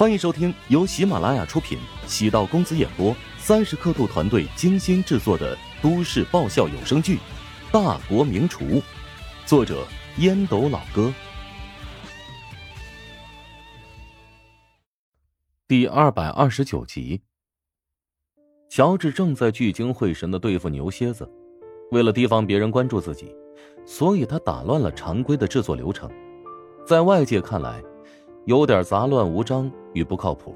欢迎收听由喜马拉雅出品、喜道公子演播、三十刻度团队精心制作的都市爆笑有声剧《大国名厨》，作者烟斗老哥，第二百二十九集。乔治正在聚精会神的对付牛蝎子，为了提防别人关注自己，所以他打乱了常规的制作流程，在外界看来。有点杂乱无章与不靠谱，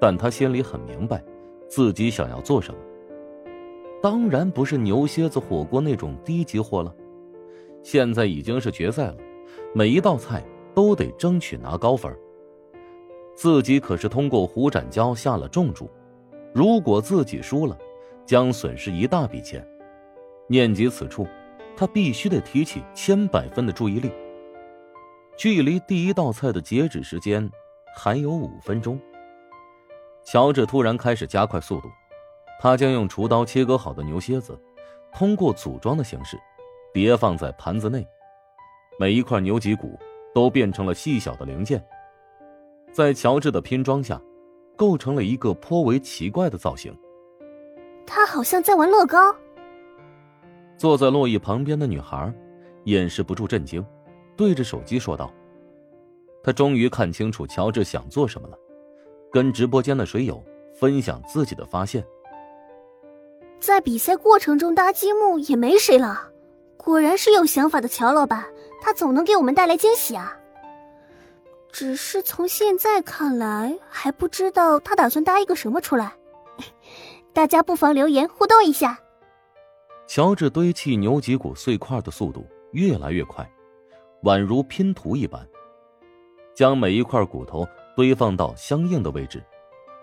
但他心里很明白，自己想要做什么。当然不是牛蝎子火锅那种低级货了。现在已经是决赛了，每一道菜都得争取拿高分。自己可是通过胡展娇下了重注，如果自己输了，将损失一大笔钱。念及此处，他必须得提起千百分的注意力。距离第一道菜的截止时间还有五分钟。乔治突然开始加快速度，他将用厨刀切割好的牛蝎子，通过组装的形式叠放在盘子内，每一块牛脊骨都变成了细小的零件，在乔治的拼装下，构成了一个颇为奇怪的造型。他好像在玩乐高。坐在洛伊旁边的女孩掩饰不住震惊。对着手机说道：“他终于看清楚乔治想做什么了，跟直播间的水友分享自己的发现。在比赛过程中搭积木也没谁了，果然是有想法的乔老板，他总能给我们带来惊喜啊！只是从现在看来，还不知道他打算搭一个什么出来。大家不妨留言互动一下。”乔治堆砌牛脊骨碎块的速度越来越快。宛如拼图一般，将每一块骨头堆放到相应的位置，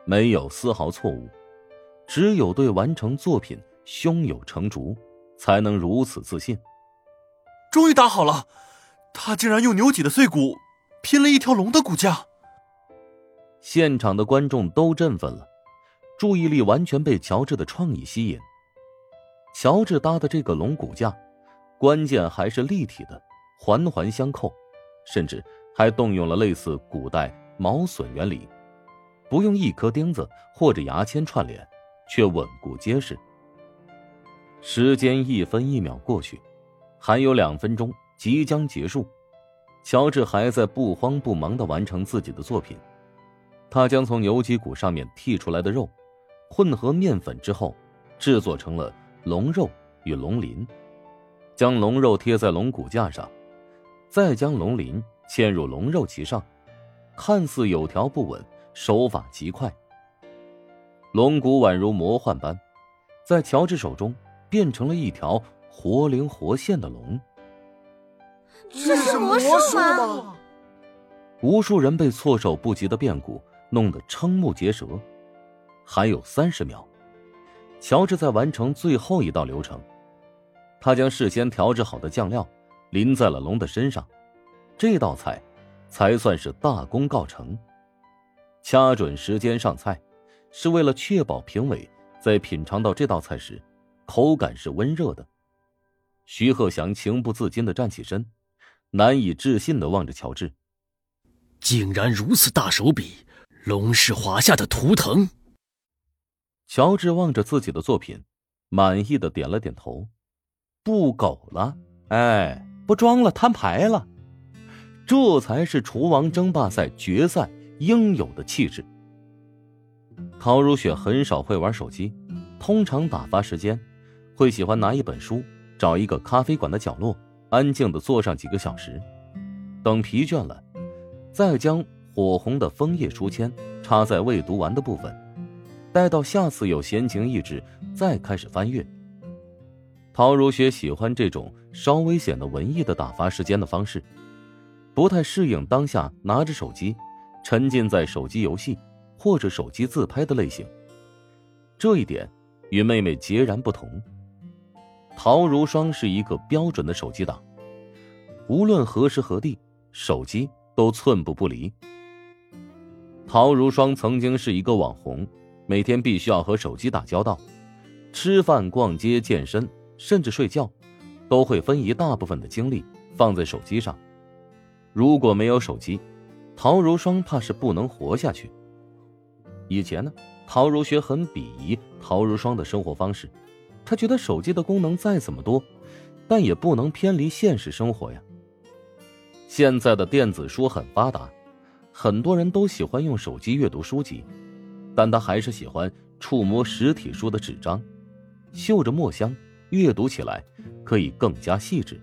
没有丝毫错误。只有对完成作品胸有成竹，才能如此自信。终于打好了，他竟然用牛脊的碎骨拼了一条龙的骨架。现场的观众都振奋了，注意力完全被乔治的创意吸引。乔治搭的这个龙骨架，关键还是立体的。环环相扣，甚至还动用了类似古代毛榫原理，不用一颗钉子或者牙签串联，却稳固结实。时间一分一秒过去，还有两分钟即将结束，乔治还在不慌不忙的完成自己的作品。他将从牛脊骨上面剔出来的肉，混合面粉之后，制作成了龙肉与龙鳞，将龙肉贴在龙骨架上。再将龙鳞嵌入龙肉其上，看似有条不紊，手法极快。龙骨宛如魔幻般，在乔治手中变成了一条活灵活现的龙。这是魔术吗？无数人被措手不及的变故弄得瞠目结舌。还有三十秒，乔治在完成最后一道流程，他将事先调制好的酱料。淋在了龙的身上，这道菜才算是大功告成。掐准时间上菜，是为了确保评委在品尝到这道菜时，口感是温热的。徐鹤祥情不自禁的站起身，难以置信的望着乔治：“竟然如此大手笔，龙是华夏的图腾。”乔治望着自己的作品，满意的点了点头：“不苟了，哎。”不装了，摊牌了，这才是厨王争霸赛决赛应有的气质。陶如雪很少会玩手机，通常打发时间，会喜欢拿一本书，找一个咖啡馆的角落，安静的坐上几个小时，等疲倦了，再将火红的枫叶书签插在未读完的部分，待到下次有闲情逸致，再开始翻阅。陶如雪喜欢这种稍微显得文艺的打发时间的方式，不太适应当下拿着手机，沉浸在手机游戏或者手机自拍的类型。这一点与妹妹截然不同。陶如霜是一个标准的手机党，无论何时何地，手机都寸步不离。陶如霜曾经是一个网红，每天必须要和手机打交道，吃饭、逛街、健身。甚至睡觉，都会分一大部分的精力放在手机上。如果没有手机，陶如霜怕是不能活下去。以前呢，陶如雪很鄙夷陶如霜的生活方式，她觉得手机的功能再怎么多，但也不能偏离现实生活呀。现在的电子书很发达，很多人都喜欢用手机阅读书籍，但他还是喜欢触摸实体书的纸张，嗅着墨香，阅读起来可以更加细致，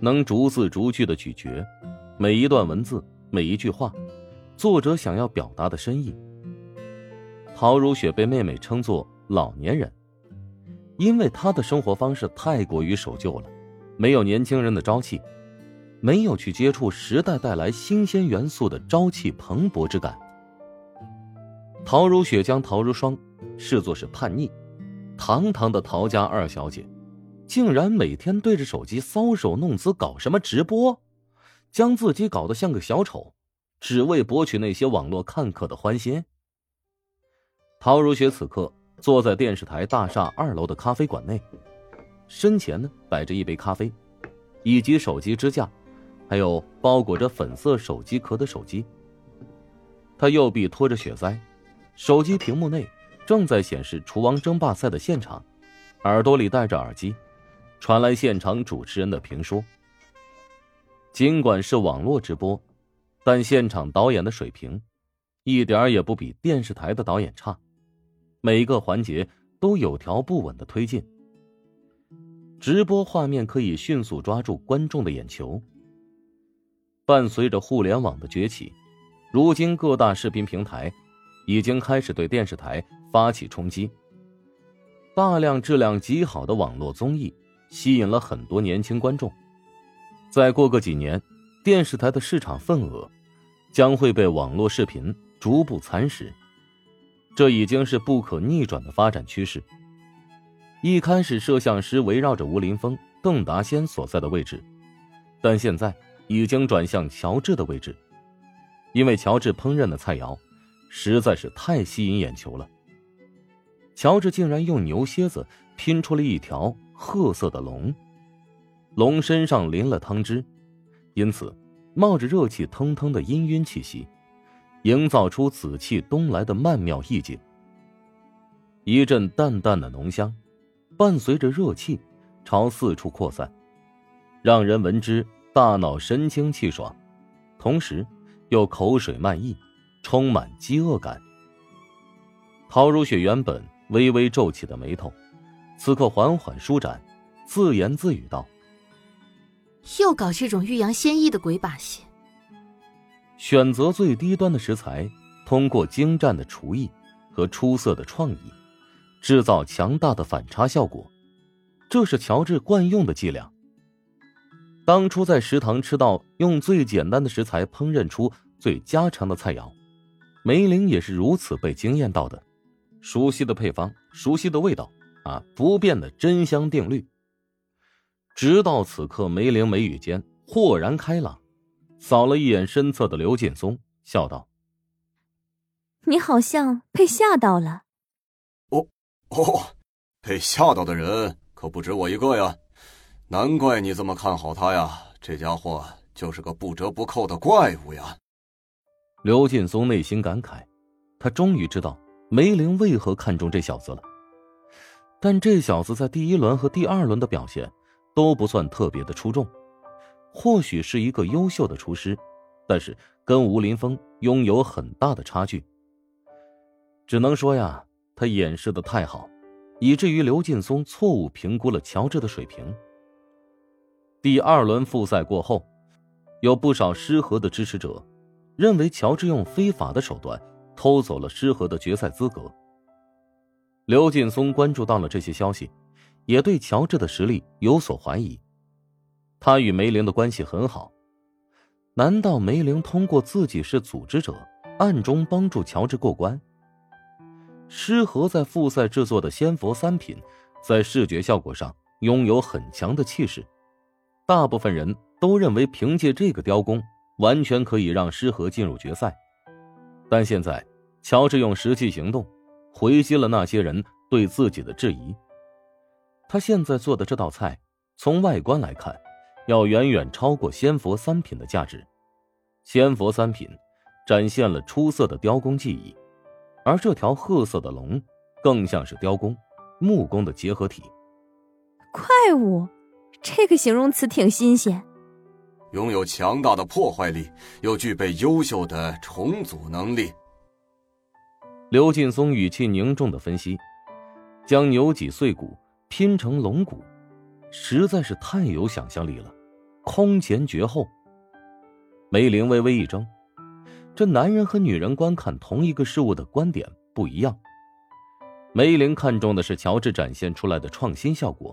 能逐字逐句的咀嚼每一段文字、每一句话，作者想要表达的深意。陶如雪被妹妹称作老年人，因为她的生活方式太过于守旧了，没有年轻人的朝气，没有去接触时代带来新鲜元素的朝气蓬勃之感。陶如雪将陶如霜视作是叛逆、堂堂的陶家二小姐，竟然每天对着手机搔首弄姿，搞什么直播，将自己搞得像个小丑，只为博取那些网络看客的欢心。陶如雪此刻坐在电视台大厦二楼的咖啡馆内，身前呢摆着一杯咖啡，以及手机支架，还有包裹着粉色手机壳的手机。他右臂托着雪栽，手机屏幕内正在显示厨王争霸赛的现场，耳朵里戴着耳机，传来现场主持人的评说。尽管是网络直播，但现场导演的水平，一点也不比电视台的导演差。每一个环节都有条不紊的推进，直播画面可以迅速抓住观众的眼球。伴随着互联网的崛起，如今各大视频平台已经开始对电视台发起冲击。大量质量极好的网络综艺吸引了很多年轻观众。再过个几年，电视台的市场份额将会被网络视频逐步蚕食。这已经是不可逆转的发展趋势。一开始，摄像师围绕着吴林峰、邓达先所在的位置，但现在已经转向乔治的位置，因为乔治烹饪的菜肴实在是太吸引眼球了。乔治竟然用牛蝎子拼出了一条褐色的龙，龙身上淋了汤汁，因此冒着热气腾腾的氤氲气息。营造出紫气东来的曼妙意境。一阵淡淡的浓香，伴随着热气，朝四处扩散，让人闻之大脑神清气爽，同时又口水漫溢，充满饥饿感。陶如雪原本微微皱起的眉头，此刻缓缓舒展，自言自语道：“又搞这种欲扬先抑的鬼把戏。”选择最低端的食材，通过精湛的厨艺和出色的创意，制造强大的反差效果，这是乔治惯用的伎俩。当初在食堂吃到用最简单的食材烹饪出最家常的菜肴，梅林也是如此被惊艳到的。熟悉的配方，熟悉的味道，啊，不变的真香定律。直到此刻，梅玲眉宇间豁然开朗。扫了一眼身侧的刘劲松，笑道：“你好像被吓到了。”“哦，哦，被吓到的人可不止我一个呀！难怪你这么看好他呀，这家伙就是个不折不扣的怪物呀！”刘劲松内心感慨，他终于知道梅林为何看中这小子了。但这小子在第一轮和第二轮的表现都不算特别的出众。或许是一个优秀的厨师，但是跟吴林峰拥有很大的差距。只能说呀，他演示的太好，以至于刘劲松错误评估了乔治的水平。第二轮复赛过后，有不少失和的支持者认为乔治用非法的手段偷走了诗和的决赛资格。刘劲松关注到了这些消息，也对乔治的实力有所怀疑。他与梅玲的关系很好，难道梅玲通过自己是组织者，暗中帮助乔治过关？诗和在复赛制作的仙佛三品，在视觉效果上拥有很强的气势，大部分人都认为凭借这个雕工，完全可以让诗和进入决赛。但现在，乔治用实际行动回击了那些人对自己的质疑。他现在做的这道菜，从外观来看。要远远超过仙佛三品的价值，仙佛三品展现了出色的雕工技艺，而这条褐色的龙更像是雕工、木工的结合体。怪物，这个形容词挺新鲜。拥有强大的破坏力，又具备优秀的重组能力。刘劲松语气凝重的分析：“将牛脊碎骨拼成龙骨，实在是太有想象力了，空前绝后。”梅林微微一怔，这男人和女人观看同一个事物的观点不一样。梅林看重的是乔治展现出来的创新效果，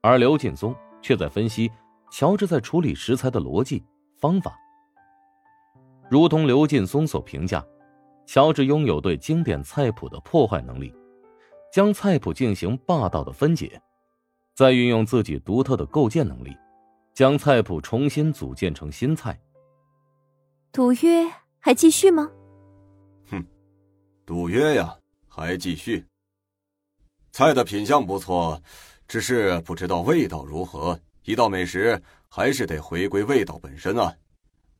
而刘劲松却在分析。乔治在处理食材的逻辑方法，如同刘劲松所评价，乔治拥有对经典菜谱的破坏能力，将菜谱进行霸道的分解，再运用自己独特的构建能力，将菜谱重新组建成新菜。赌约还继续吗？哼，赌约呀，还继续。菜的品相不错，只是不知道味道如何。一道美食还是得回归味道本身啊！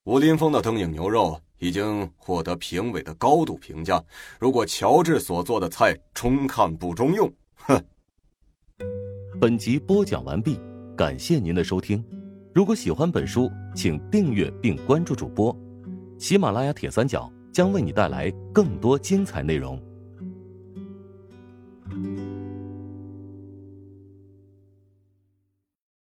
武林风的灯影牛肉已经获得评委的高度评价。如果乔治所做的菜中看不中用，哼！本集播讲完毕，感谢您的收听。如果喜欢本书，请订阅并关注主播。喜马拉雅铁三角将为你带来更多精彩内容。